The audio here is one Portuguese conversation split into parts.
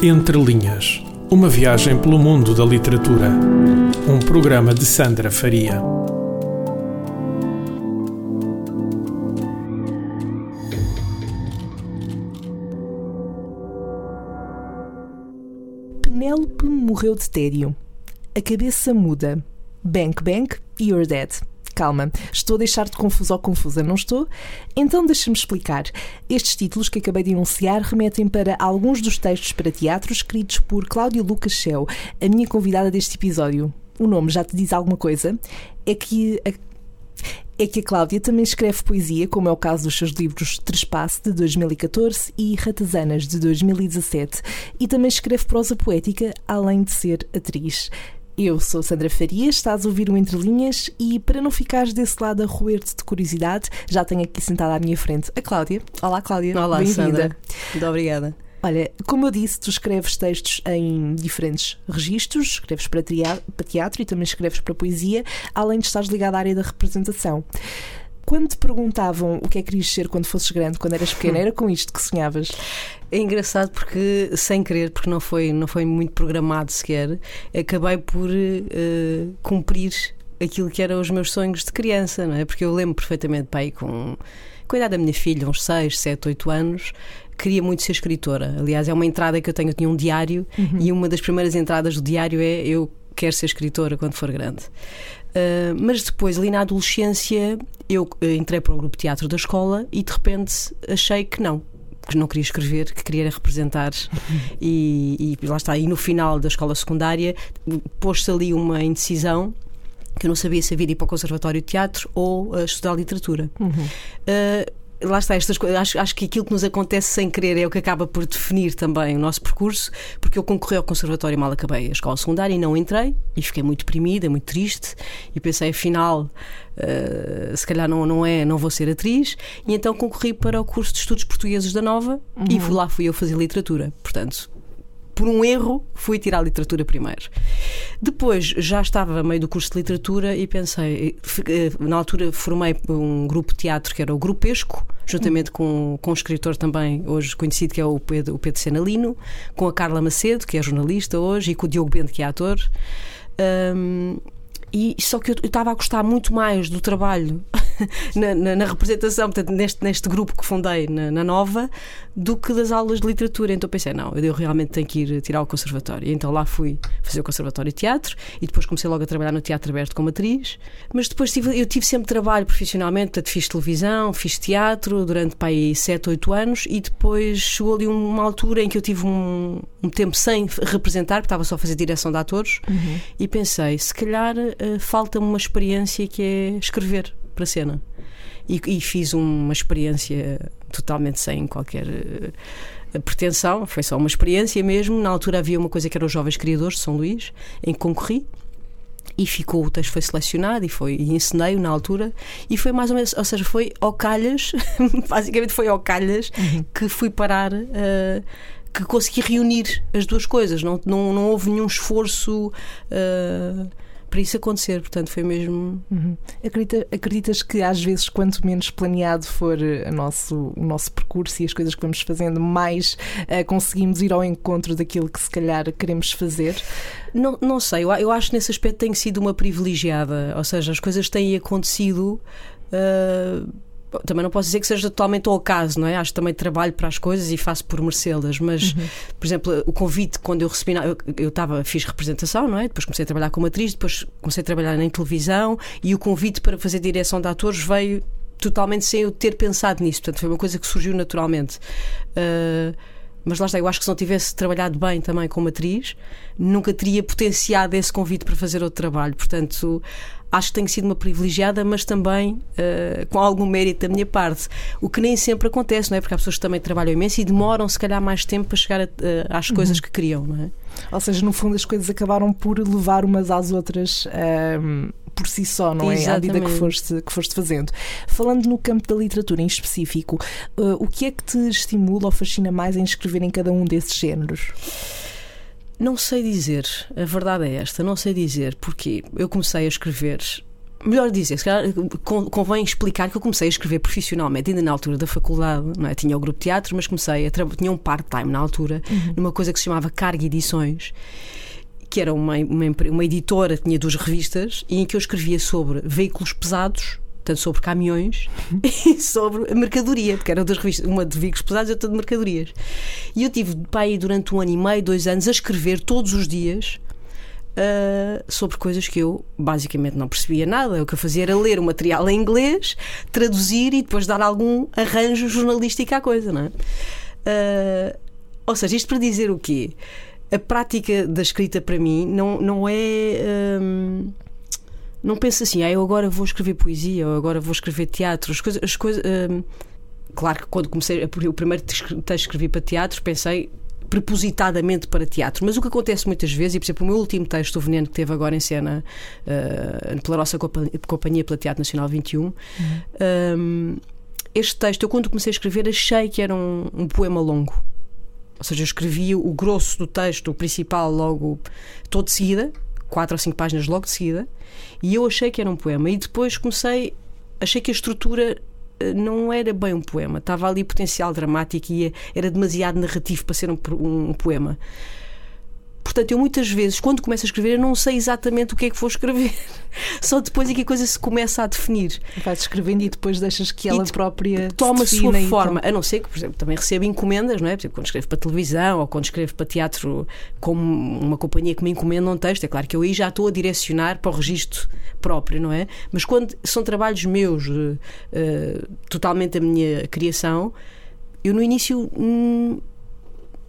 Entre Linhas Uma viagem pelo mundo da literatura. Um programa de Sandra Faria. Penélope morreu de tédio. A cabeça muda. Bank, bank, you're dead. Calma, estou a deixar-te confuso ou confusa, não estou? Então deixa-me explicar. Estes títulos que acabei de enunciar remetem para alguns dos textos para teatro escritos por Cláudia Lucas Shell, a minha convidada deste episódio. O nome já te diz alguma coisa? É que a é que a Cláudia também escreve poesia, como é o caso dos seus livros Trespasse, de 2014, e Ratazanas, de 2017, e também escreve prosa poética, além de ser atriz. Eu sou Sandra Faria, estás a ouvir o Entre Linhas e para não ficares desse lado a roer-te de curiosidade, já tenho aqui sentada à minha frente a Cláudia. Olá, Cláudia. Olá, Sandra. Muito obrigada. Olha, como eu disse, tu escreves textos em diferentes registros, escreves para teatro e também escreves para poesia, além de estares ligada à área da representação. Quando te perguntavam o que é que querias ser quando fosses grande, quando eras pequena, era com isto que sonhavas? É engraçado porque, sem querer, porque não foi, não foi muito programado sequer, acabei por uh, cumprir aquilo que eram os meus sonhos de criança, não é? Porque eu lembro perfeitamente, pai, com, com a idade da minha filha, uns 6, 7, 8 anos, queria muito ser escritora. Aliás, é uma entrada que eu tenho. Eu tinha um diário uhum. e uma das primeiras entradas do diário é eu quero ser escritora quando for grande. Uh, mas depois, ali na adolescência, eu uh, entrei para o grupo de teatro da escola e de repente achei que não, que não queria escrever, que queria representar. e, e lá está. E no final da escola secundária, pôs-se ali uma indecisão que eu não sabia se havia de ir para o Conservatório de Teatro ou uh, estudar literatura. Uhum. Uh, lá está, estas coisas. Acho, acho que aquilo que nos acontece sem querer é o que acaba por definir também o nosso percurso, porque eu concorri ao conservatório mal acabei a escola secundária e não entrei, e fiquei muito deprimida, muito triste, e pensei, afinal, uh, se calhar não, não é, não vou ser atriz, e então concorri para o curso de Estudos Portugueses da Nova uhum. e lá fui eu fazer literatura. Portanto, por um erro, fui tirar literatura primeiro. Depois já estava meio do curso de literatura e pensei, eh, na altura formei um grupo de teatro que era o Grupo Esco, juntamente com, com um escritor também hoje conhecido que é o Pedro, o Pedro Senalino, com a Carla Macedo, que é jornalista hoje, e com o Diogo Bento, que é ator. Um, e só que eu estava a gostar muito mais do trabalho na, na, na, representação, portanto, neste, neste grupo que fundei na, na, Nova, do que das aulas de literatura. Então pensei, não, eu realmente tenho que ir tirar o conservatório. E então lá fui fazer o conservatório de teatro e depois comecei logo a trabalhar no Teatro Aberto como atriz. Mas depois tive, eu tive sempre trabalho profissionalmente, portanto, fiz televisão, fiz teatro durante para aí 7, 8 anos e depois chegou ali uma altura em que eu tive um, um tempo sem representar, porque estava só a fazer direção de atores, uhum. e pensei, se calhar uh, falta-me uma experiência que é escrever para a cena. E, e fiz uma experiência totalmente sem qualquer uh, pretensão, foi só uma experiência mesmo. Na altura havia uma coisa que era os Jovens Criadores de São Luís, em que concorri e ficou, o texto foi selecionado e foi e ensinei na altura e foi mais ou menos, ou seja, foi ao calhas, basicamente foi ao calhas uhum. que fui parar uh, que consegui reunir as duas coisas, não, não, não houve nenhum esforço uh, para isso acontecer, portanto foi mesmo. Uhum. Acredita, acreditas que às vezes, quanto menos planeado for a nosso, o nosso percurso e as coisas que vamos fazendo, mais uh, conseguimos ir ao encontro daquilo que se calhar queremos fazer? Não, não sei, eu, eu acho que nesse aspecto tenho sido uma privilegiada, ou seja, as coisas têm acontecido. Uh, também não posso dizer que seja totalmente ao acaso, não é? Acho que também trabalho para as coisas e faço por merecê-las, mas, uhum. por exemplo, o convite, quando eu recebi, eu, eu tava, fiz representação, não é? Depois comecei a trabalhar como atriz, depois comecei a trabalhar em televisão e o convite para fazer direção de atores veio totalmente sem eu ter pensado nisso, portanto, foi uma coisa que surgiu naturalmente. Uh, mas lá está, eu acho que se não tivesse trabalhado bem também como atriz, nunca teria potenciado esse convite para fazer outro trabalho. Portanto, acho que tenho sido uma privilegiada, mas também uh, com algum mérito da minha parte. O que nem sempre acontece, não é? Porque há pessoas que também trabalham imenso e demoram, se calhar, mais tempo para chegar a, uh, às coisas uhum. que queriam, não é? Ou seja, no fundo, as coisas acabaram por levar umas às outras. Um ehm, por si só, não é? À medida que foste, que foste fazendo. Falando no campo da literatura em específico, uh, o que é que te estimula ou fascina mais em escrever em cada um desses géneros? Não sei dizer, a verdade é esta, não sei dizer, porque eu comecei a escrever melhor dizer, se calhar convém explicar que eu comecei a escrever profissionalmente, ainda na altura da faculdade, não é? tinha o grupo de teatro, mas comecei a tinha um part-time na altura, uhum. numa coisa que se chamava Carga Edições, que era uma, uma, uma editora, tinha duas revistas, e em que eu escrevia sobre veículos pesados tanto sobre caminhões e sobre a mercadoria, porque eram duas revistas, uma de veículos pesados e outra de mercadorias. E eu tive pai durante um ano e meio, dois anos, a escrever todos os dias uh, sobre coisas que eu basicamente não percebia nada. O que eu fazia era ler o material em inglês, traduzir e depois dar algum arranjo jornalístico à coisa, não é? Uh, ou seja, isto para dizer o quê? A prática da escrita para mim não, não é. Um, não penso assim, ah, eu agora vou escrever poesia ou agora vou escrever teatro. As coisas. As coisas um, claro que quando comecei, o primeiro texto que escrevi para teatro, pensei prepositadamente para teatro. Mas o que acontece muitas vezes, e por exemplo, o meu último texto, O Veneno, que teve agora em cena uh, pela nossa companhia, pela Teatro Nacional 21, uhum. um, este texto, eu quando comecei a escrever, achei que era um, um poema longo. Ou seja, eu escrevi o grosso do texto, o principal, logo, todo de seguida, quatro ou cinco páginas logo de seguida, e eu achei que era um poema. E depois comecei, achei que a estrutura eh, não era bem um poema, estava ali potencial dramático e era demasiado narrativo para ser um, um poema. Portanto, eu muitas vezes, quando começo a escrever, eu não sei exatamente o que é que vou escrever. Só depois é que a coisa se começa a definir. Vais escrevendo e depois deixas que ela própria toma a sua forma. A não ser que, por exemplo, também recebo encomendas, não é? Por exemplo, quando escrevo para televisão ou quando escrevo para teatro, como uma companhia que me encomenda um texto, é claro que eu aí já estou a direcionar para o registro próprio, não é? Mas quando são trabalhos meus, uh, totalmente a minha criação, eu no início. Hum,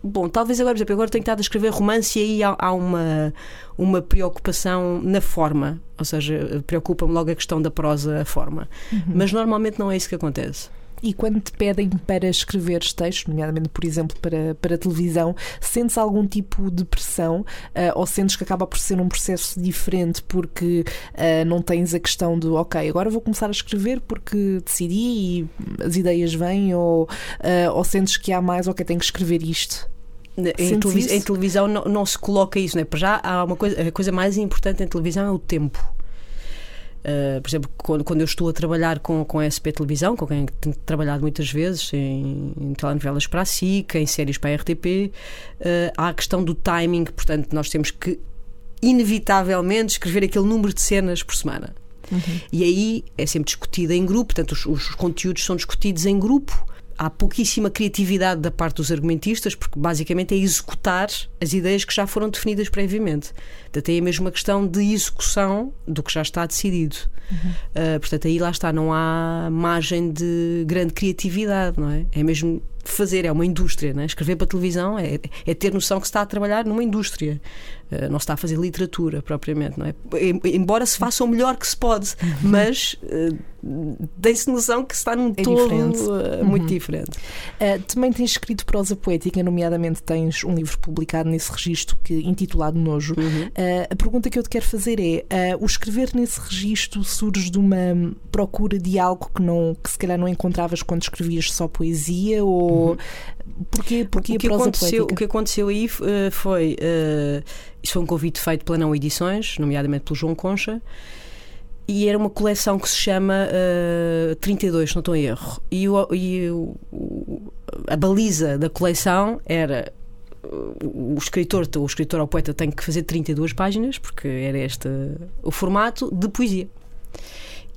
Bom, talvez agora, por exemplo, agora tenho estado a escrever romance e aí há, há uma, uma preocupação na forma, ou seja, preocupa-me logo a questão da prosa, a forma. Uhum. Mas normalmente não é isso que acontece. E quando te pedem para escrever textos, nomeadamente, por exemplo, para, para televisão, sentes algum tipo de pressão uh, ou sentes que acaba por ser um processo diferente porque uh, não tens a questão de, ok, agora vou começar a escrever porque decidi e as ideias vêm, ou, uh, ou sentes que há mais, ok, tenho que escrever isto? Em, televis em, televisão não, não, se coloca isso, não é? Para já há uma coisa, a coisa mais importante em televisão é o tempo. Uh, por exemplo, quando, quando eu estou a trabalhar com, com a SP Televisão, com quem tenho trabalhado muitas vezes em, em telenovelas para a SIC, em séries para a RTP, uh, ah, há a questão do timing, portanto, nós temos que inevitavelmente escrever aquele número de cenas por semana. Uhum. E aí é sempre discutido em grupo, portanto, os, os conteúdos são discutidos em grupo há pouquíssima criatividade da parte dos argumentistas, porque basicamente é executar as ideias que já foram definidas previamente. Portanto, é mesmo uma questão de execução do que já está decidido. Uhum. Uh, portanto, aí lá está, não há margem de grande criatividade, não é? É mesmo fazer, é uma indústria, não é? Escrever para televisão é, é ter noção que se está a trabalhar numa indústria. Uh, não se está a fazer literatura propriamente, não é? Embora se faça o melhor que se pode, uhum. mas uh, tem-se noção que se está num é todo diferente. Uh, muito uhum. diferente. também tens escrito prosa poética, nomeadamente tens um livro publicado nesse registro que, intitulado Nojo. Uhum. a pergunta que eu te quero fazer é: o escrever nesse registro surge de uma procura de algo que, não, que se calhar não encontravas quando escrevias só poesia? Ou uhum. porquê, porquê o que aconteceu O que aconteceu aí foi. Uh, isso foi um convite feito pela Não Edições, nomeadamente pelo João Concha. E era uma coleção que se chama uh, 32, se não estou em erro. E, o, e o, a baliza da coleção era o escritor, o escritor ou o poeta tem que fazer 32 páginas, porque era este o formato de poesia.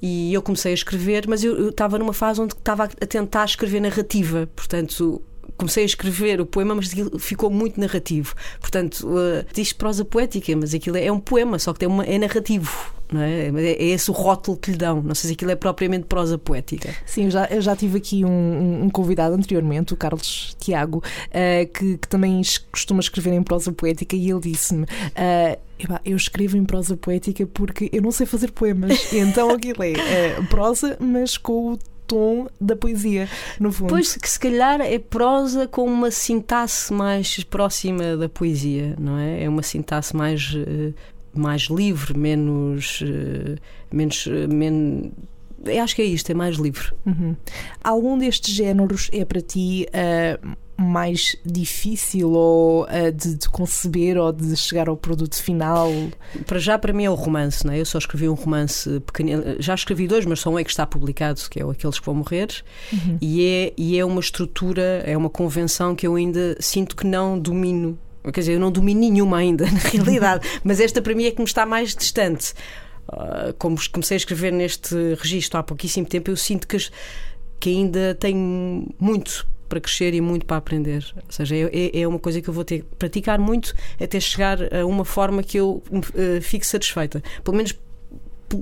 E eu comecei a escrever, mas eu, estava numa fase onde estava a tentar escrever narrativa, portanto comecei a escrever o poema, mas ficou muito narrativo. Portanto, uh, diz prosa poética, mas aquilo é um poema, só que tem uma, é narrativo. Não é? é esse o rótulo que lhe dão. Não sei se aquilo é propriamente prosa poética. Sim, eu já, eu já tive aqui um, um convidado anteriormente, o Carlos Tiago, uh, que, que, também costuma escrever em prosa poética, e ele disse-me. Uh, eu escrevo em prosa poética porque eu não sei fazer poemas. então aquilo é, é prosa, mas com o tom da poesia, no fundo. Pois que se calhar é prosa com uma sintaxe mais próxima da poesia, não é? É uma sintaxe mais, eh, mais livre, menos. Eh, menos, menos acho que é isto, é mais livre. Uhum. Algum destes géneros é para ti uh, mais difícil ou uh, de, de, conceber ou de chegar ao produto final? Para já, para mim é o romance, não é? Eu só escrevi um romance pequenino, já escrevi dois, mas só um é que está publicado, que é o Aqueles que Vão Morrer, uhum. e, é, e é uma estrutura, é uma convenção que eu ainda sinto que não domino. Quer dizer, eu não domino nenhuma ainda, na realidade, mas esta para mim é que me está mais distante. Uh, como comecei a escrever neste registro há pouquíssimo tempo, eu sinto que, que ainda tenho muito para crescer e muito para aprender. Ou seja, é, é, é uma coisa que eu vou ter que praticar muito até chegar a uma forma que eu uh, fique satisfeita. Pelo menos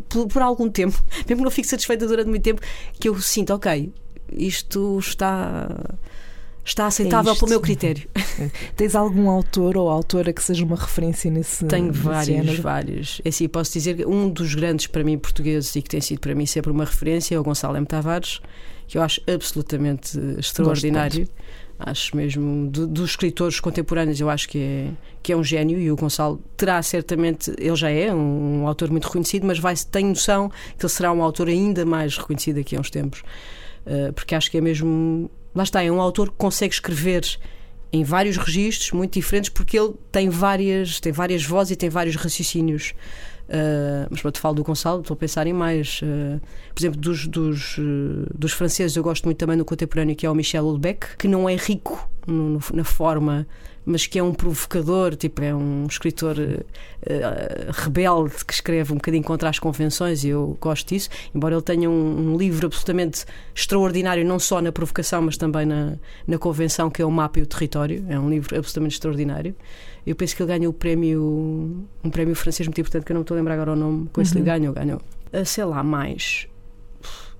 por, por, algum tempo, mesmo que não fique satisfeita durante muito tempo, que eu sinto, ok, isto está está aceitável é pelo meu critério. Tens algum autor ou autora que seja uma referência nesse Tenho vários, género? vários. É assim, posso dizer que um dos grandes para mim portugueses e que tem sido para mim sempre uma referência é o Gonçalo M. Tavares, que eu acho absolutamente extraordinário. Acho mesmo, do, dos escritores contemporâneos, eu acho que é, que é um gênio e o Gonçalo terá certamente, ele já é um, um autor muito reconhecido, mas vai, tenho noção que ele será um autor ainda mais reconhecido daqui a uns tempos. Uh, porque acho que é mesmo lá está, é um autor que consegue escrever em vários registros muito diferentes porque ele tem várias, tem várias vozes e tem vários raciocínios. Uh, mas te falo do Gonçalo, estou a pensar em mais. Uh, por exemplo, dos, dos, uh, dos franceses, eu gosto muito também do contemporâneo, que é o Michel Houellebecq, que não é rico no, no, na forma mas que é um provocador, tipo, é um escritor uh, rebelde que escreve um bocadinho contra as convenções e eu gosto disso, embora ele tenha um, um, livro absolutamente extraordinário, não só na provocação, mas também na, na convenção, que é o Mapa e o Território. É um livro absolutamente extraordinário. Eu penso que ele ganhou o prémio, um prémio francês muito importante, que eu não estou a lembrar agora o nome, com esse uhum. livro ganhou, ganhou. Uh, sei lá, mais.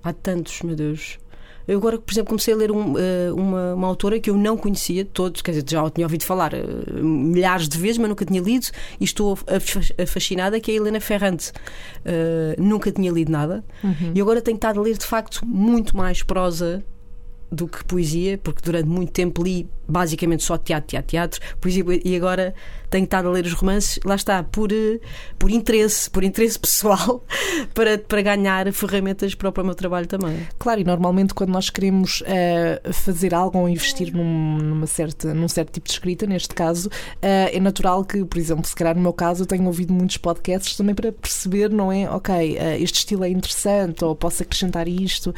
Há tantos, meu Deus. Eu agora, por exemplo, comecei a ler um, eh, uma, uma, autora que eu não conhecia todos, quer dizer, já tinha ouvido falar uh, milhares de vezes, mas nunca tinha lido e estou fascinada, que é a Helena Ferrante. Uh, nunca tinha lido nada uhum. e agora tenho estado a ler de facto muito mais prosa do que poesia, porque durante muito tempo li basicamente só teatro, teatro, teatro, e agora tenho estado a ler os romances, lá está, por, eh, por interesse, por interesse pessoal, para, para ganhar ferramentas para o meu trabalho também. Claro, e normalmente quando nós queremos uh, fazer algo ou investir num, numa certa, num certo tipo de escrita, neste caso, uh, é natural que, por exemplo, se calhar no meu caso, eu tenho ouvido muitos podcasts também para perceber, não é? Ok, uh, este estilo é interessante, ou posso acrescentar isto,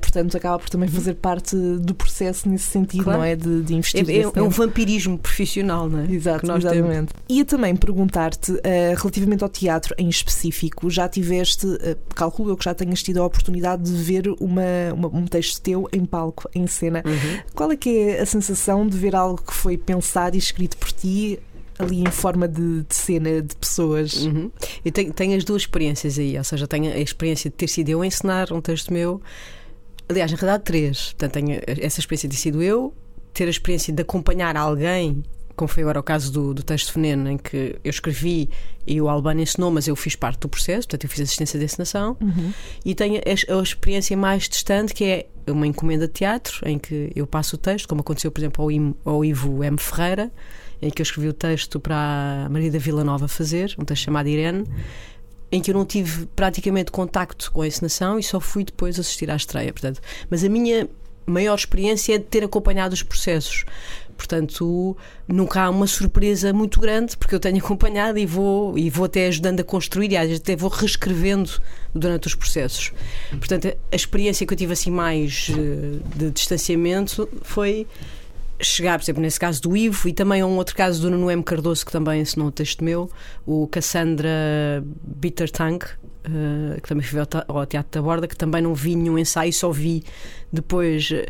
portanto, acaba por também fazer parte do processo nesse sentido, claro. não é? De, de investir. É, é, é um vampirismo profissional, não é? Exato, exatamente. Temos. Ia também perguntar-te, uh, relativamente ao teatro em específico, já tiveste, uh, calculo eu que já tenhas tido a oportunidade de ver uma, uma um texto teu em palco, em cena. Uhum. Qual é que é a sensação de ver algo que foi pensado e escrito por ti ali em forma de, de cena de pessoas. Uhum. Eu tenho, tenho, as duas experiências aí, ou seja, tenho a experiência de ter sido eu a ensinar um texto meu. Aliás, na realidade, três. Portanto, tenho essa experiência de ter sido eu, ter a experiência de acompanhar alguém como foi agora o caso do, do texto Veneno, em que eu escrevi e o Albano ensinou, mas eu fiz parte do processo, portanto eu fiz assistência de encenação, uhum. e tenho a, a, experiência mais distante, que é uma encomenda de teatro, em que eu passo o texto, como aconteceu, por exemplo, ao, ao Ivo M. Ferreira, em que eu escrevi o texto para a Maria da Vila Nova fazer, um texto chamado Irene, em que eu não tive praticamente contacto com a encenação e só fui depois assistir à estreia. Portanto, mas a minha maior experiência é de ter acompanhado os processos. Portanto, nunca há uma surpresa muito grande, porque eu tenho acompanhado e vou, e vou até ajudando a construir e até vou reescrevendo durante os processos. Portanto, a experiência que eu tive assim mais eh, de distanciamento foi chegar, por exemplo, nesse caso do Ivo e também a um outro caso do Nuno M. Cardoso, que também ensinou um texto meu, o Cassandra Bittertang, uh, que também foi ao Teatro da Borda, que também não vi nenhum ensaio, só vi depois. Uh,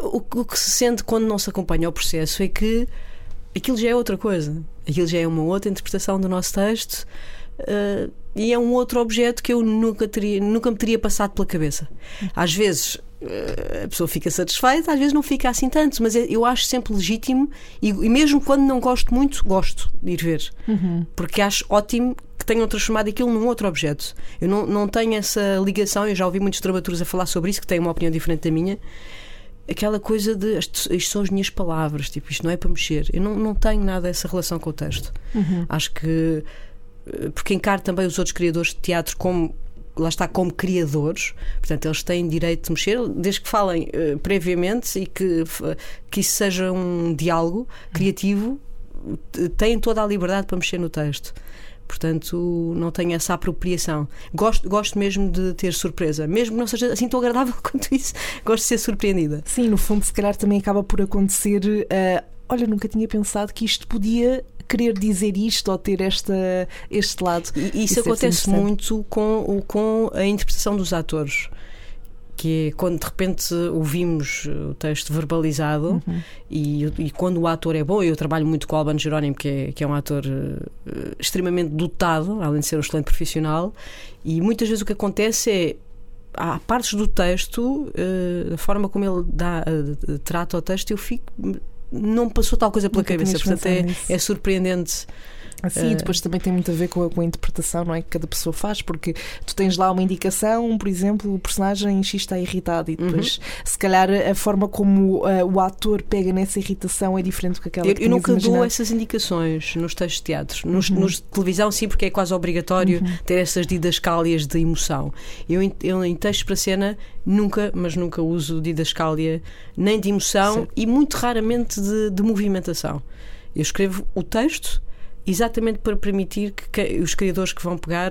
o, o que se sente quando não se acompanha o processo é que aquilo já é outra coisa. Aquilo já é uma outra interpretação do nosso texto uh, e é um outro objeto que eu nunca, teria, nunca me teria passado pela cabeça. Às vezes uh, a pessoa fica satisfeita, às vezes não fica assim tanto, mas é, eu acho sempre legítimo e, e mesmo quando não gosto muito, gosto de ir ver. Uhum. Porque acho ótimo que tenham transformado aquilo num outro objeto. Eu não, não tenho essa ligação, eu já ouvi muitos dramaturgos a falar sobre isso, que têm uma opinião diferente da minha aquela coisa de isto são as minhas palavras, tipo, isto não é para mexer. Eu não, não tenho nada essa relação com o texto. Uhum. Acho que. Eh, porque encaro também os outros criadores de teatro como lá está, como criadores, portanto, eles têm direito de mexer, desde que falem uh, previamente e que, que isso seja um diálogo criativo, têm toda a liberdade para mexer no texto. Portanto, não tenho essa apropriação. Gosto, gosto mesmo de ter surpresa, mesmo que não seja assim tão agradável quanto isso, gosto de ser surpreendida. Sim, no fundo, se calhar também acaba por acontecer. Uh, olha, nunca tinha pensado que isto podia querer dizer isto ou ter esta, este lado. E isso, isso acontece muito com, com a interpretação dos atores que é quando de repente ouvimos o texto verbalizado uhum. e, e, quando o ator é bom, eu trabalho muito com o Albano Jerónimo, que é, que é um ator uh, extremamente dotado, além de ser um excelente profissional, e muitas vezes o que acontece é há partes do texto, uh, a forma como ele dá, uh, trata o texto, eu fico. Não passou tal coisa pela Nunca cabeça, portanto é, é surpreendente Sim, uh... depois também tem muito a ver com a, com a, interpretação não é, que cada pessoa faz, porque tu tens lá uma indicação, por exemplo, o personagem X está irritado e uhum. depois, uhum. se calhar, a forma como uh, o ator pega nessa irritação é diferente do que aquela eu, que Eu nunca imaginado. dou essas indicações nos textos de teatro. Nos, uhum. nos de televisão, sim, porque é quase obrigatório uhum. ter essas didascálias de emoção. Eu, eu, em textos para cena, nunca, mas nunca uso didascália nem de emoção sim. e muito raramente de, de movimentação. Eu escrevo o texto exatamente para permitir que, os criadores que vão pegar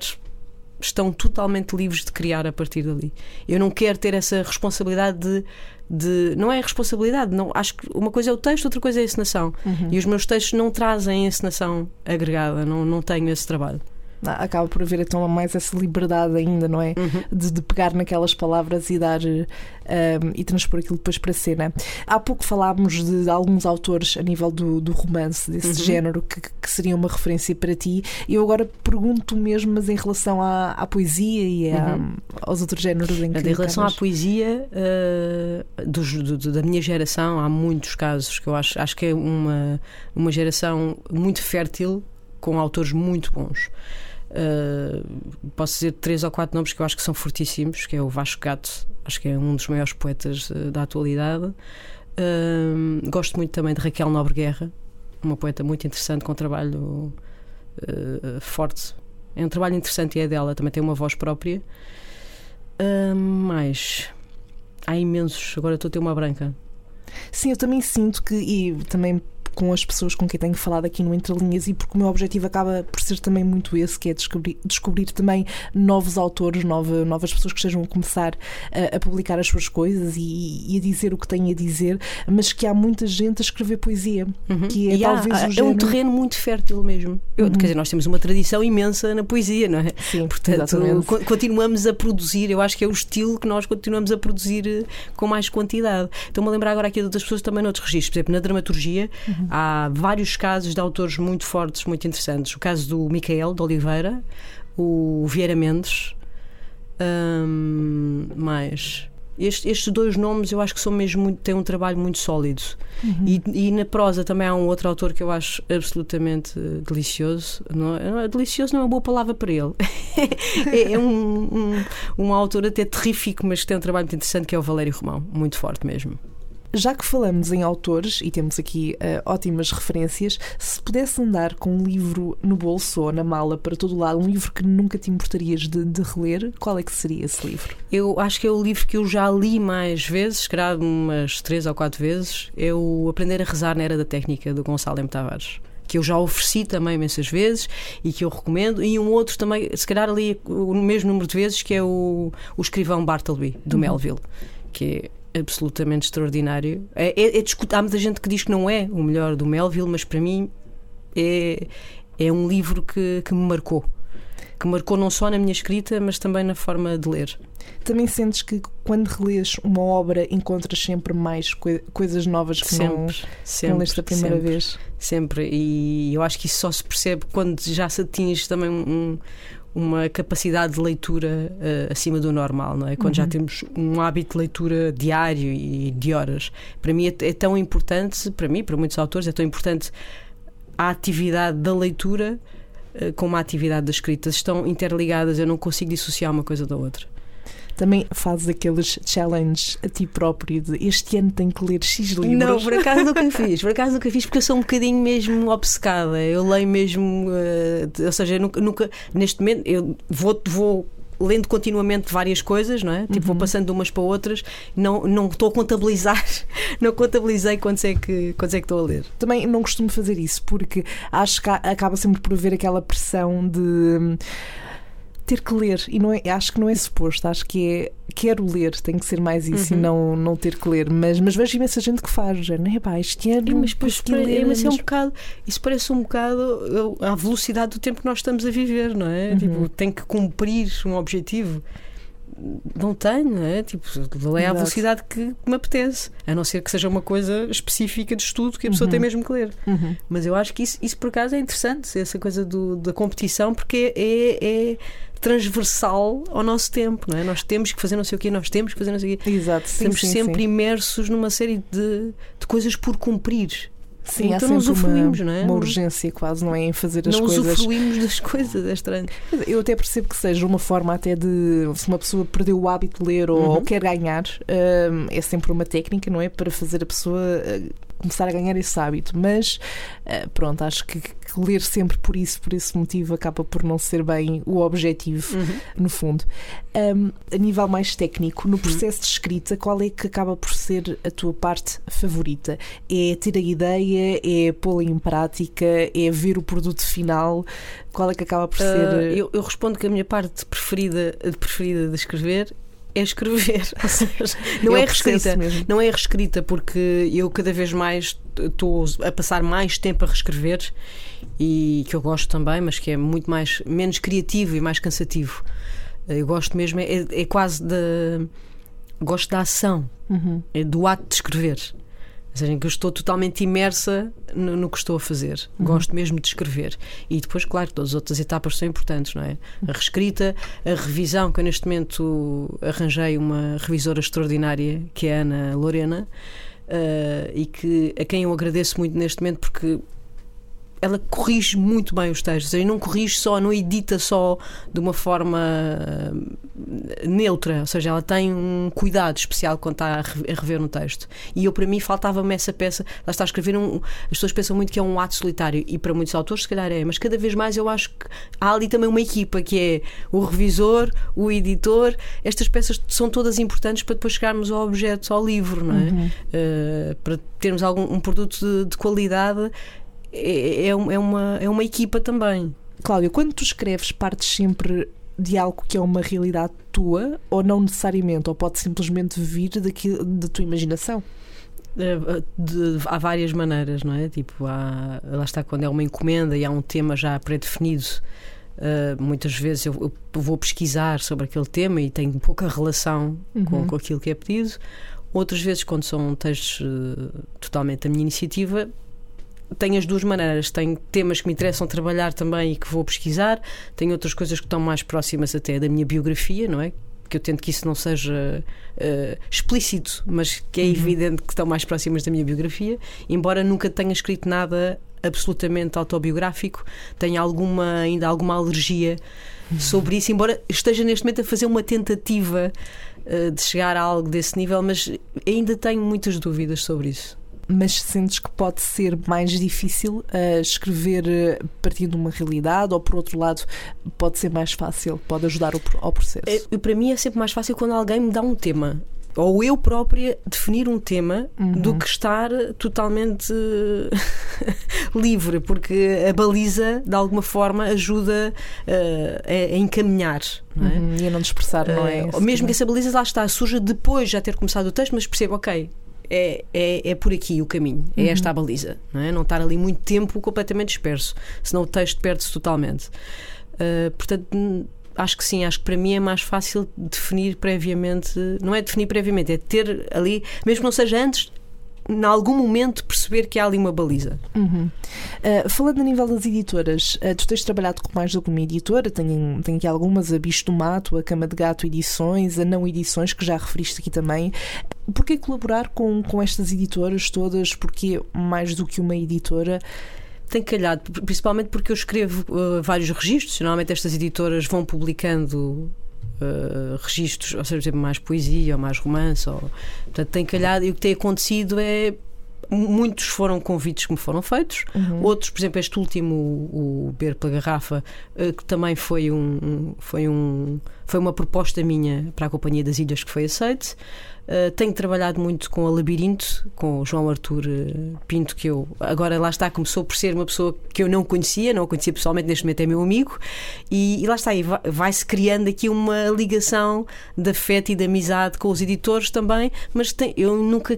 estão totalmente livres de criar a partir dali. Eu não quero ter essa responsabilidade de, de não é responsabilidade, não acho que uma coisa é o texto, outra coisa é a encenação. Uhum. E os meus textos não trazem encenação agregada, não, não tenho esse trabalho acaba por haver então mais essa liberdade ainda, não é? Uhum. De, de, pegar naquelas palavras e dar um, e transpor aquilo depois para a cena. Há pouco falámos de alguns autores a nível do, do romance, desse uhum. género, que, que seria uma referência para ti. Eu agora pergunto mesmo, mas em relação à, à poesia e à, uhum. aos outros géneros em que. Em relação à poesia uh, dos, do, da minha geração, há muitos casos que eu acho, acho que é uma, uma geração muito fértil com autores muito bons. Uh, posso dizer três ou quatro nomes que eu acho que são fortíssimos, que é o Vasco Gato, acho que é um dos maiores poetas uh, da atualidade. Uh, gosto muito também de Raquel Nobre Guerra, uma poeta muito interessante com um trabalho forte. É um trabalho interessante e é dela, também tem uma voz própria. mas há imensos, agora estou a ter uma branca. Sim, eu também sinto que, e também com as pessoas com quem tenho falado aqui no Entre Linhas e porque o meu objetivo acaba por ser também muito esse, que é descobrir, descobrir também novos autores, nova, novas pessoas que estejam a começar a, a publicar as suas coisas e, e, a dizer o que têm a dizer, mas que há muita gente a escrever poesia, uhum. que é e talvez há, o género... É um terreno muito fértil mesmo. Eu, uhum. Quer dizer, nós temos uma tradição imensa na poesia, não é? Sim, Portanto, continuamos a produzir, eu acho que é o estilo que nós continuamos a produzir eh, com mais quantidade. Estou-me a lembrar agora aqui de outras pessoas também noutros registros, por exemplo, na dramaturgia. Uhum. Há vários casos de autores muito fortes, muito interessantes. O caso do Micael de Oliveira, o Vieira Mendes, hum, mais. Este, estes dois nomes eu acho que são mesmo muito, têm um trabalho muito sólido. Uhum. E, e, na prosa também há um outro autor que eu acho absolutamente delicioso. Não, é, delicioso não é uma boa palavra para ele. é, é um, um, um autor até terrífico, mas que tem um trabalho muito interessante que é o Valério Romão. Muito forte mesmo. Já que falamos em autores e temos aqui uh, ótimas referências, se pudesse andar com um livro no bolso ou na mala para todo lado, um livro que nunca te importarias de, de, reler, qual é que seria esse livro? Eu acho que é o livro que eu já li mais vezes, se calhar umas três ou quatro vezes, é o Aprender a Rezar na Era da Técnica, do Gonçalo M. Tavares que eu já ofereci também imensas vezes e que eu recomendo, e um outro também, se calhar ali o mesmo número de vezes, que é o, o Escrivão Bartleby, do uhum. Melville, que absolutamente extraordinário. É, é, é Há muita gente que diz que não é o melhor do Melville, mas para mim é, é um livro que, que me marcou. Que marcou não só na minha escrita, mas também na forma de ler. Também sentes que quando relês uma obra encontras sempre mais coi coisas novas que sempre, não, sempre, não leste a primeira sempre, vez? Sempre. E eu acho que isso só se percebe quando já se atinge também um, uma capacidade de leitura uh, acima do normal, não é? Quando uhum. já temos um hábito de leitura diário e de horas. Para mim é, é, tão importante, para mim, para muitos autores, é tão importante a atividade da leitura uh, como a atividade da escrita. Estão interligadas, eu não consigo dissociar uma coisa da outra também fazes aqueles challenges a ti próprio de este ano tenho que ler X livros? Não, por acaso nunca fiz, por acaso nunca fiz porque eu sou um bocadinho mesmo obcecada. Eu leio mesmo, uh, ou seja, nunca, nunca, neste momento eu vou, vou lendo continuamente várias coisas, não é? Tipo, vou passando de umas para outras, não, não estou a contabilizar, não contabilizei quantos é, que, quantos é que estou a ler. Também não costumo fazer isso, porque acho que acaba sempre por haver aquela pressão de ter que ler e não é, acho que não é suposto, acho que é quero ler, tem que ser mais isso uhum. e não, não ter que ler, mas, mas vejo imensa gente que faz, não é pá, este ano. É, mas depois ler, é, mas é um bocado, isso parece um bocado a velocidade do tempo que nós estamos a viver, não é? Uhum. Tipo, tem que cumprir um objetivo não tenho, é? Tipo, é a velocidade que me apetece, a não ser que seja uma coisa específica de estudo que a pessoa uhum. tem mesmo que ler. Uhum. Mas eu acho que isso, isso por acaso é interessante, essa coisa do, da competição, porque é, é, é, transversal ao nosso tempo, não é? Nós temos que fazer não sei o quê, nós temos que fazer não sei o quê. Exato, sim, Estamos sim, sempre sim. imersos numa série de, de coisas por cumprir. Sim, então há sempre uma, não é? uma urgência quase, não é? Em fazer as não coisas. Não usufruímos das coisas, é estranho. Eu até percebo que seja uma forma até de. Se uma pessoa perdeu o hábito de ler ou, uhum. ou quer ganhar, um, é sempre uma técnica, não é? Para fazer a pessoa uh, começar a ganhar esse hábito. Mas uh, pronto, acho que, que, ler sempre por isso, por esse motivo, acaba por não ser bem o objetivo, uhum. no fundo. Um, a nível mais técnico, no uhum. processo de escrita, qual é que acaba por ser a tua parte favorita? É ter a ideia, é pô-la em prática, é ver o produto final? Qual é que acaba por ser? Uh, eu, eu respondo que a minha parte preferida, preferida de escrever é escrever. Ou seja, não é, é reescrita. Não é reescrita, porque eu cada vez mais estou a passar mais tempo a reescrever e que eu gosto também, mas que é muito mais menos criativo e mais cansativo. Eu gosto mesmo, é, é quase da. Gosto da ação, uhum. é do ato de escrever. Ou seja, em que eu estou totalmente imersa no, no que estou a fazer. Uhum. Gosto mesmo de escrever. E depois, claro, todas as outras etapas são importantes, não é? A reescrita, a revisão, que eu neste momento arranjei uma revisora extraordinária, que é a Ana Lorena, uh, e que, a quem eu agradeço muito neste momento, porque ela corrige muito bem os textos, e não corrige só, não edita só de uma forma uh, neutra, ou seja, ela tem um cuidado especial quando está a rever um texto. E eu, para mim, faltava-me essa peça. Ela está a escrever um. As pessoas pensam muito que é um ato solitário, e para muitos autores, se calhar é, mas cada vez mais eu acho que há ali também uma equipa que é o revisor, o editor. Estas peças são todas importantes para depois chegarmos ao objeto, ao livro, não é? Uhum. Uh, para termos algum um produto de, de qualidade é, é, é, uma, é uma equipa também. Cláudia, quando tu escreves, partes sempre de algo que é uma realidade tua ou não necessariamente, ou pode simplesmente vir daquilo, da tua imaginação? Eh, de, há várias maneiras, não é? Tipo, há, lá está quando é uma encomenda e há um tema já pré-definido. Uh, muitas vezes eu, eu, vou pesquisar sobre aquele tema e tenho pouca relação uhum. com, com aquilo que é pedido. Outras vezes, quando são textos uh, totalmente da minha iniciativa, tenho as duas maneiras. Tenho temas que me interessam trabalhar também e que vou pesquisar, tenho outras coisas que estão mais próximas até da minha biografia, não é? Que eu tento que isso não seja uh, explícito, mas que é uhum. evidente que estão mais próximas da minha biografia, embora nunca tenha escrito nada absolutamente autobiográfico, tenho alguma, ainda alguma alergia uhum. sobre isso, embora esteja neste momento a fazer uma tentativa uh, de chegar a algo desse nível, mas ainda tenho muitas dúvidas sobre isso mas sentes que pode ser mais difícil uh, escrever eh, partindo de uma realidade ou, por outro lado, pode ser mais fácil, pode ajudar o, ao processo? É, para mim é sempre mais fácil quando alguém me dá um tema ou eu própria definir um tema uhum. do que estar totalmente livre, porque a baliza de alguma forma ajuda uh, a, a, encaminhar. Não é? Uhum. E a não dispersar, não é? Uh, mesmo que essa baliza lá está, surja depois de já ter começado o texto, mas percebo, ok, é, é, é por aqui o caminho, é uhum. esta a baliza, não, é? não estar ali muito tempo completamente disperso, senão o texto perde-se totalmente. Uh, portanto, acho que sim, acho que para mim é mais fácil definir previamente, não é definir previamente, é ter ali, mesmo que não seja antes, em algum momento perceber que há ali uma baliza. Uhum. Uh, falando a nível das editoras, uh, tu tens trabalhado com mais do que uma editora, tenho, tenho aqui algumas, a Bicho do Mato, a Cama de Gato Edições, a Não Edições, que já referiste aqui também. Porquê colaborar com, com estas editoras todas? Porque mais do que uma editora? tem calhado, principalmente porque eu escrevo uh, vários registros. Normalmente estas editoras vão publicando uh, registros, ou seja, mais poesia ou mais romance. Ou, portanto, tem calhado. E o que tem acontecido é muitos foram convites que me foram feitos, Uhum. outros, por exemplo, este último, o, o Beber pela Garrafa, eh, que também foi, um, foi, um, foi uma proposta minha para a Companhia das Ilhas que foi aceite. Uh, tenho trabalhado muito com a Labirinto, com o João Arthur uh, Pinto, que eu agora lá está, começou por ser uma pessoa que eu não conhecia, não o conhecia pessoalmente, neste momento é meu amigo, e, e lá está, vai- vai-se criando aqui uma ligação de afeto e de amizade com os editores também, mas tem- eu nunca.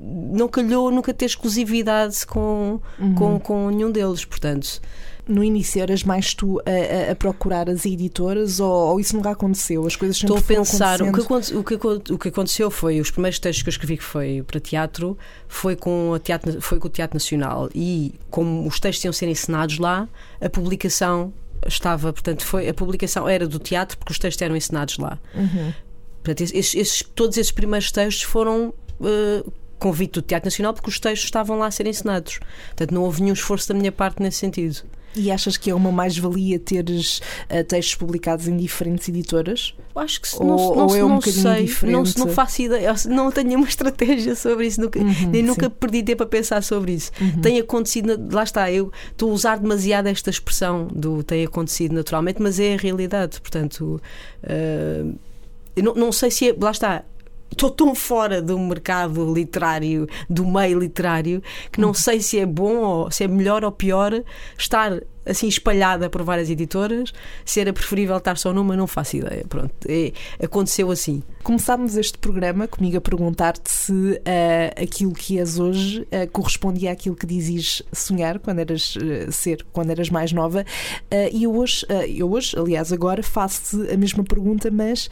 Não calhou nunca ter exclusividade com, Uhum. com, com nenhum deles, portanto. No início eras mais tu a, a- a procurar as editoras ou, ou isso nunca aconteceu? As coisas sempre Estou a pensar, o que, o, que, o que aconteceu foi, os primeiros textos que eu escrevi que foi para teatro, foi com, a teatro, foi com o Teatro Nacional e como os textos iam ser ensinados lá, a publicação estava, portanto, foi, a publicação era do teatro porque os textos eram ensinados lá. Uhum. Portanto, esses- esses- todos esses primeiros textos foram eh, convite do Teatro Nacional porque os textos estavam lá a ser ensinados. Portanto, não houve nenhum esforço da minha parte nesse sentido. E achas que é uma mais-valia teres eh, textos publicados em diferentes editoras? Acho que se- Ou- não, ou não, é um não sei, diferente? não, não faço ideia, não tenho nenhuma estratégia sobre isso, nunca, Uhum, nem nunca sim. perdi tempo a pensar sobre isso. Uhum. Tem acontecido, lá está, eu estou a usar demasiado esta expressão do tem acontecido naturalmente, mas é a realidade, portanto, eu não, não sei se é, lá está. Estou tão fora do mercado literário, do meio literário, que Uhum. não sei se é bom ou se é melhor ou pior estar assim espalhada por várias editoras, se era preferível estar só numa, não faço ideia. Pronto, é- aconteceu assim. Começámos este programa comigo a perguntar-te se eh, aquilo que és hoje eh, correspondia àquilo que dizias sonhar quando eras eh, ser, quando eras mais nova. E eu hoje, eu hoje, aliás, agora faço-te a mesma pergunta, mas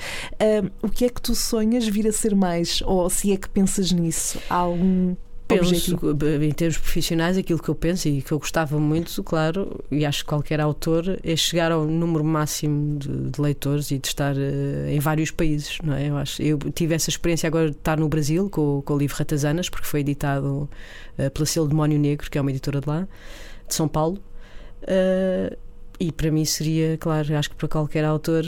o que é que tu sonhas vir a ser mais? Ou se é que pensas nisso? Há algum Penso, objetivo? em termos profissionais, aquilo que eu penso e que eu gostava muito, claro, e acho que qualquer autor, é chegar ao número máximo de, de leitores e de estar eh, em vários países, não é? Eu, acho, eu tive essa experiência agora de estar no Brasil com, o- com o livro Ratazanas, porque foi editado eh, pela Selo Demónio Negro, que é uma editora de lá, de São Paulo. Eh, e para mim seria, claro, acho que para qualquer autor,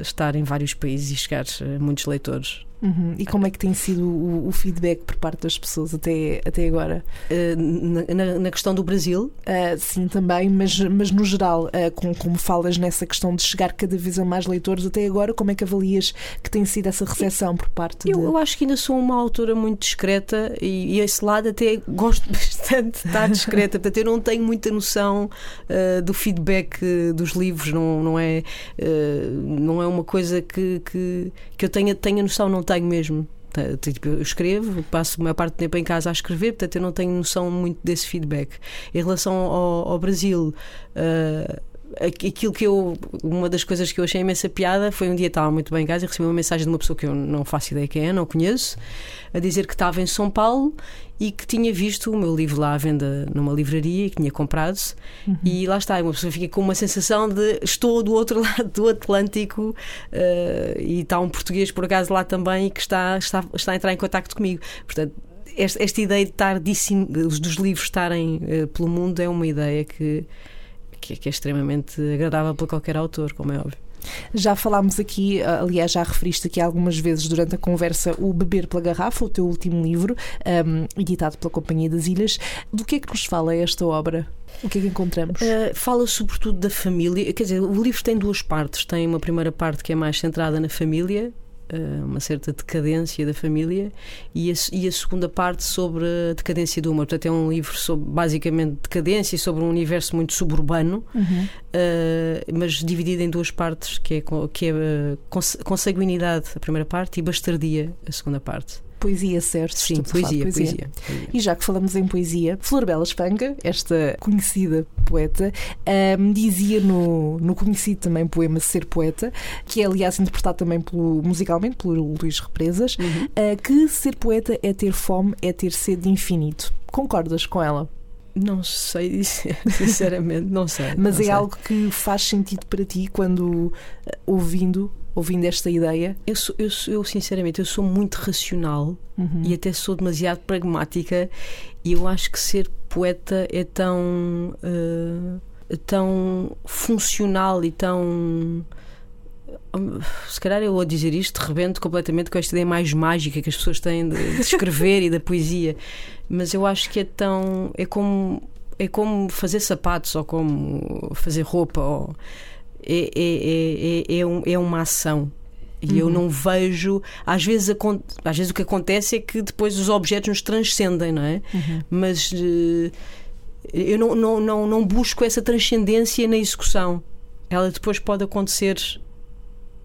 estar em vários países e chegar a muitos leitores. Uhum. E como é que tem sido o, o feedback por parte das pessoas até, até agora? Eh, na, na- questão do Brasil, Ah, sim, também, mas, mas no geral, ah, com, como falas nessa questão de chegar cada vez a mais leitores, até agora, como é que avalias que tem sido essa recepção por parte Eu, de. eu acho que ainda sou uma autora muito discreta e, e esse lado até gosto bastante de estar discreta. Portanto, eu não tenho muita noção uh, do feedback uh, dos livros, não, não, é, uh, não é uma coisa que, que, que eu tenha, tenha noção, não tenho mesmo. Tipo, eu escrevo, passo a maior parte do tempo em casa a escrever, portanto eu não tenho noção muito desse feedback. Em relação ao, ao Brasil, uh, aquilo que eu. Uma das coisas que eu achei imensa piada foi um dia estava muito bem em casa e recebi uma mensagem de uma pessoa que eu não faço ideia quem é, não conheço, a dizer que estava em São Paulo e que tinha visto o meu livro lá à venda numa livraria e que tinha comprado. E lá está, uma pessoa fica com uma sensação de estou do outro lado do Atlântico eh, e está um português por acaso lá também que está, está, está a entrar em contacto comigo. Portanto, esta, esta ideia de estar dos livros estarem eh, pelo mundo é uma ideia que, que, é- que é extremamente agradável para qualquer autor, como é óbvio. Já falámos aqui, ah, aliás, já referiste aqui algumas vezes durante a conversa o Beber pela Garrafa, o teu último livro, ahm, editado pela Companhia das Ilhas. Do que é que nos fala esta obra? O que é que encontramos? Uh, fala sobretudo da família. Quer dizer, o livro tem duas partes. Tem uma primeira parte que é mais centrada na família, uma certa decadência da família, e a, e a segunda parte sobre a decadência do humor. Portanto, é um livro sobre basicamente decadência e sobre um universo muito suburbano, Uhum. uh, mas dividido em duas partes, que é, que é uh, cons- consanguinidade, a primeira parte, e bastardia, a segunda parte. Poesia, certo? Sim, poesia, poesia. poesia. E já que falamos em poesia, Flor Bela Espanca, esta conhecida poeta, ahm, dizia no, no conhecido também poema Ser Poeta, que é aliás interpretado também pelo, musicalmente pelo Luís Represas, Uhum. ah, que ser poeta é ter fome, é ter sede de infinito. Concordas com ela? Não sei dizer, sinceramente, não sei. Mas não é sei. algo que faz sentido para ti quando ah, ouvindo, ouvindo esta ideia? Eu, sou- eu, sou- eu, sinceramente, eu sou muito racional Uhum. e até sou demasiado pragmática e eu acho que ser poeta é tão eh, tão funcional e tão se calhar eu vou dizer isto de repente completamente com esta ideia mais mágica que as pessoas têm de, de escrever e da poesia, mas eu acho que é tão. é como, é como fazer sapatos ou como fazer roupa. Ou, é, é, é, é, um, é uma ação. E uhum. eu não vejo. Às vezes, às vezes o que acontece é que depois os objetos nos transcendem, não é? Uhum. Mas uh, eu não, não, não, não busco essa transcendência na execução. Ela depois pode acontecer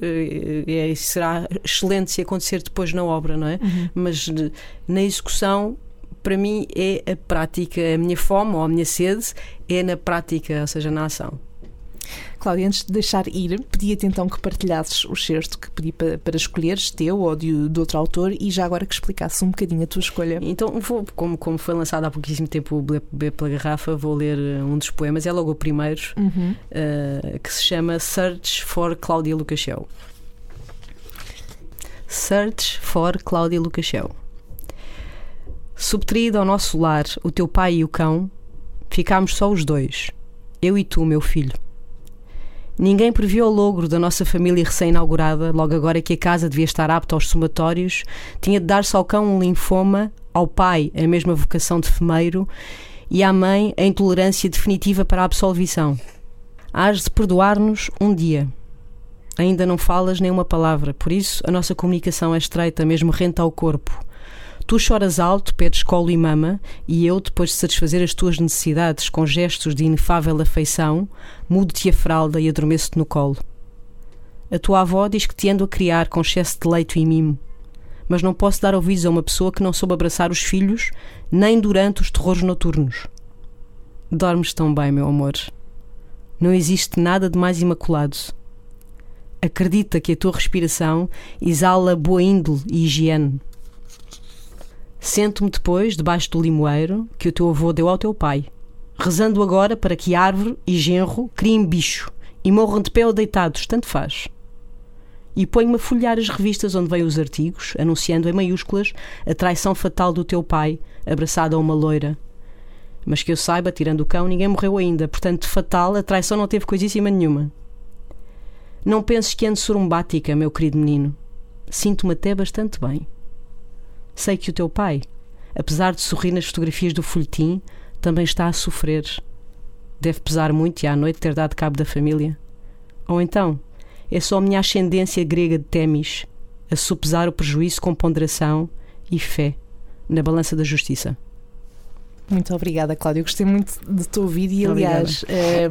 uh, é, será excelente se acontecer depois na obra, não é? Uhum. Mas na execução, para mim, é a prática. A minha fome ou a minha sede é na prática, ou seja, na ação. Cláudia, antes de deixar ir, pedia-te então que partilhasses o certo que pedi para, para escolheres, teu ou de, de, outro autor, e já agora que explicasses um bocadinho a tua escolha. Então, vou, como, como foi lançado há pouquíssimo tempo o B pela Garrafa, vou ler eh, um dos poemas, é logo o primeiro, uhum. uh, que se chama Search for Cláudia Lucachel. Search for Cláudia Lucachel. Subtraído ao nosso lar, o teu pai e o cão, ficámos só os dois, eu e tu, meu filho. Ninguém previu o logro da nossa família recém-inaugurada, logo agora que a casa devia estar apta aos somatórios, tinha de dar-se ao cão um linfoma, ao pai a mesma vocação de femeiro e à mãe a intolerância definitiva para a absolvição. Hás de perdoar-nos um dia. Ainda não falas nem uma palavra, por isso a nossa comunicação é estreita, mesmo renta ao corpo. Tu choras alto, pedes colo e mama, e eu, depois de satisfazer as tuas necessidades com gestos de inefável afeição, mudo-te a fralda e adormeço-te no colo. A tua avó diz que te ando a criar com excesso de leito e mimo, mas não posso dar ouvidos a uma pessoa que não soube abraçar os filhos, nem durante os terrores noturnos. Dormes tão bem, meu amor. Não existe nada de mais imaculado. Acredita que a tua respiração exala boa índole e higiene. Sento-me depois debaixo do limoeiro que o teu avô deu ao teu pai, rezando agora para que árvore e genro criem bicho e morram de pé ou deitados, tanto faz. E ponho-me a folhear as revistas onde vêm os artigos, anunciando em maiúsculas a traição fatal do teu pai, abraçado a uma loira. Mas que eu saiba, tirando o cão, ninguém morreu ainda, portanto, fatal, a traição não teve coisíssima nenhuma. Não penses que ando sorumbática, meu querido menino. Sinto-me até bastante bem. Sei que o teu pai, apesar de sorrir nas fotografias do folhetim, também está a sofrer. Deve pesar muito e à noite ter dado cabo da família. Ou então, é só a minha ascendência grega de Temis a supesar o prejuízo com ponderação e fé na balança da justiça. Muito obrigada, Cláudia. Eu gostei muito de te ouvir e, aliás, é,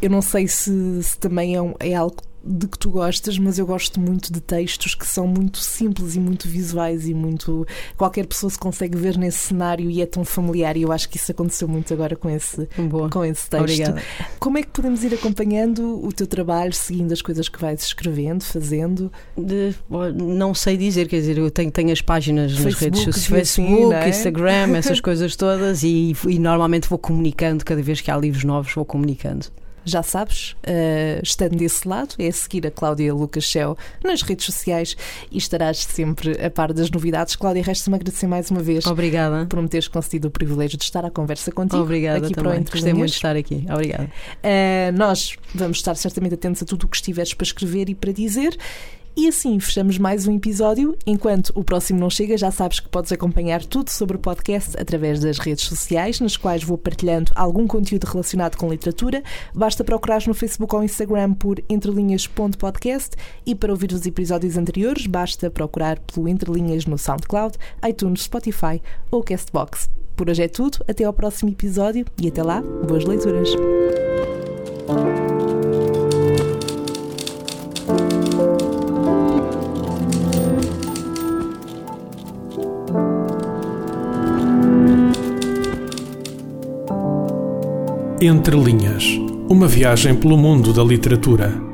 eu não sei se, se também é, um, é algo de que tu gostas, mas eu gosto muito de textos que são muito simples e muito visuais e muito. Qualquer pessoa se consegue ver nesse cenário e é tão familiar. E eu acho que isso aconteceu muito agora com esse, Boa. com esse texto. Obrigada. Como é que podemos ir acompanhando o teu trabalho, seguindo as coisas que vais escrevendo, fazendo? De, não sei dizer, quer dizer, eu tenho, tenho as páginas Facebook, nas redes sociais, Facebook, assim, é? Instagram, essas coisas todas, e, e normalmente vou comunicando cada vez que há livros novos, vou comunicando já sabes, uh, estando desse lado, é seguir a Cláudia Lucachel nas redes sociais e estarás sempre a par das novidades. Cláudia, resta-me agradecer mais uma vez. Obrigada. Por me teres concedido o privilégio de estar à conversa contigo. Obrigada aqui também. Para Gostei muito de estar aqui. Obrigada. Uh, nós vamos estar certamente atentos a tudo o que estiveres para escrever e para dizer. E assim fechamos mais um episódio. Enquanto o próximo não chega, já sabes que podes acompanhar tudo sobre o podcast através das redes sociais, nas quais vou partilhando algum conteúdo relacionado com literatura. Basta procurar no Facebook ou Instagram por entrelinhas.podcast e para ouvir os episódios anteriores, basta procurar pelo Entrelinhas no SoundCloud, iTunes, Spotify ou Castbox. Por hoje é tudo, até ao próximo episódio e até lá, boas leituras! Entre Linhas Uma viagem pelo mundo da literatura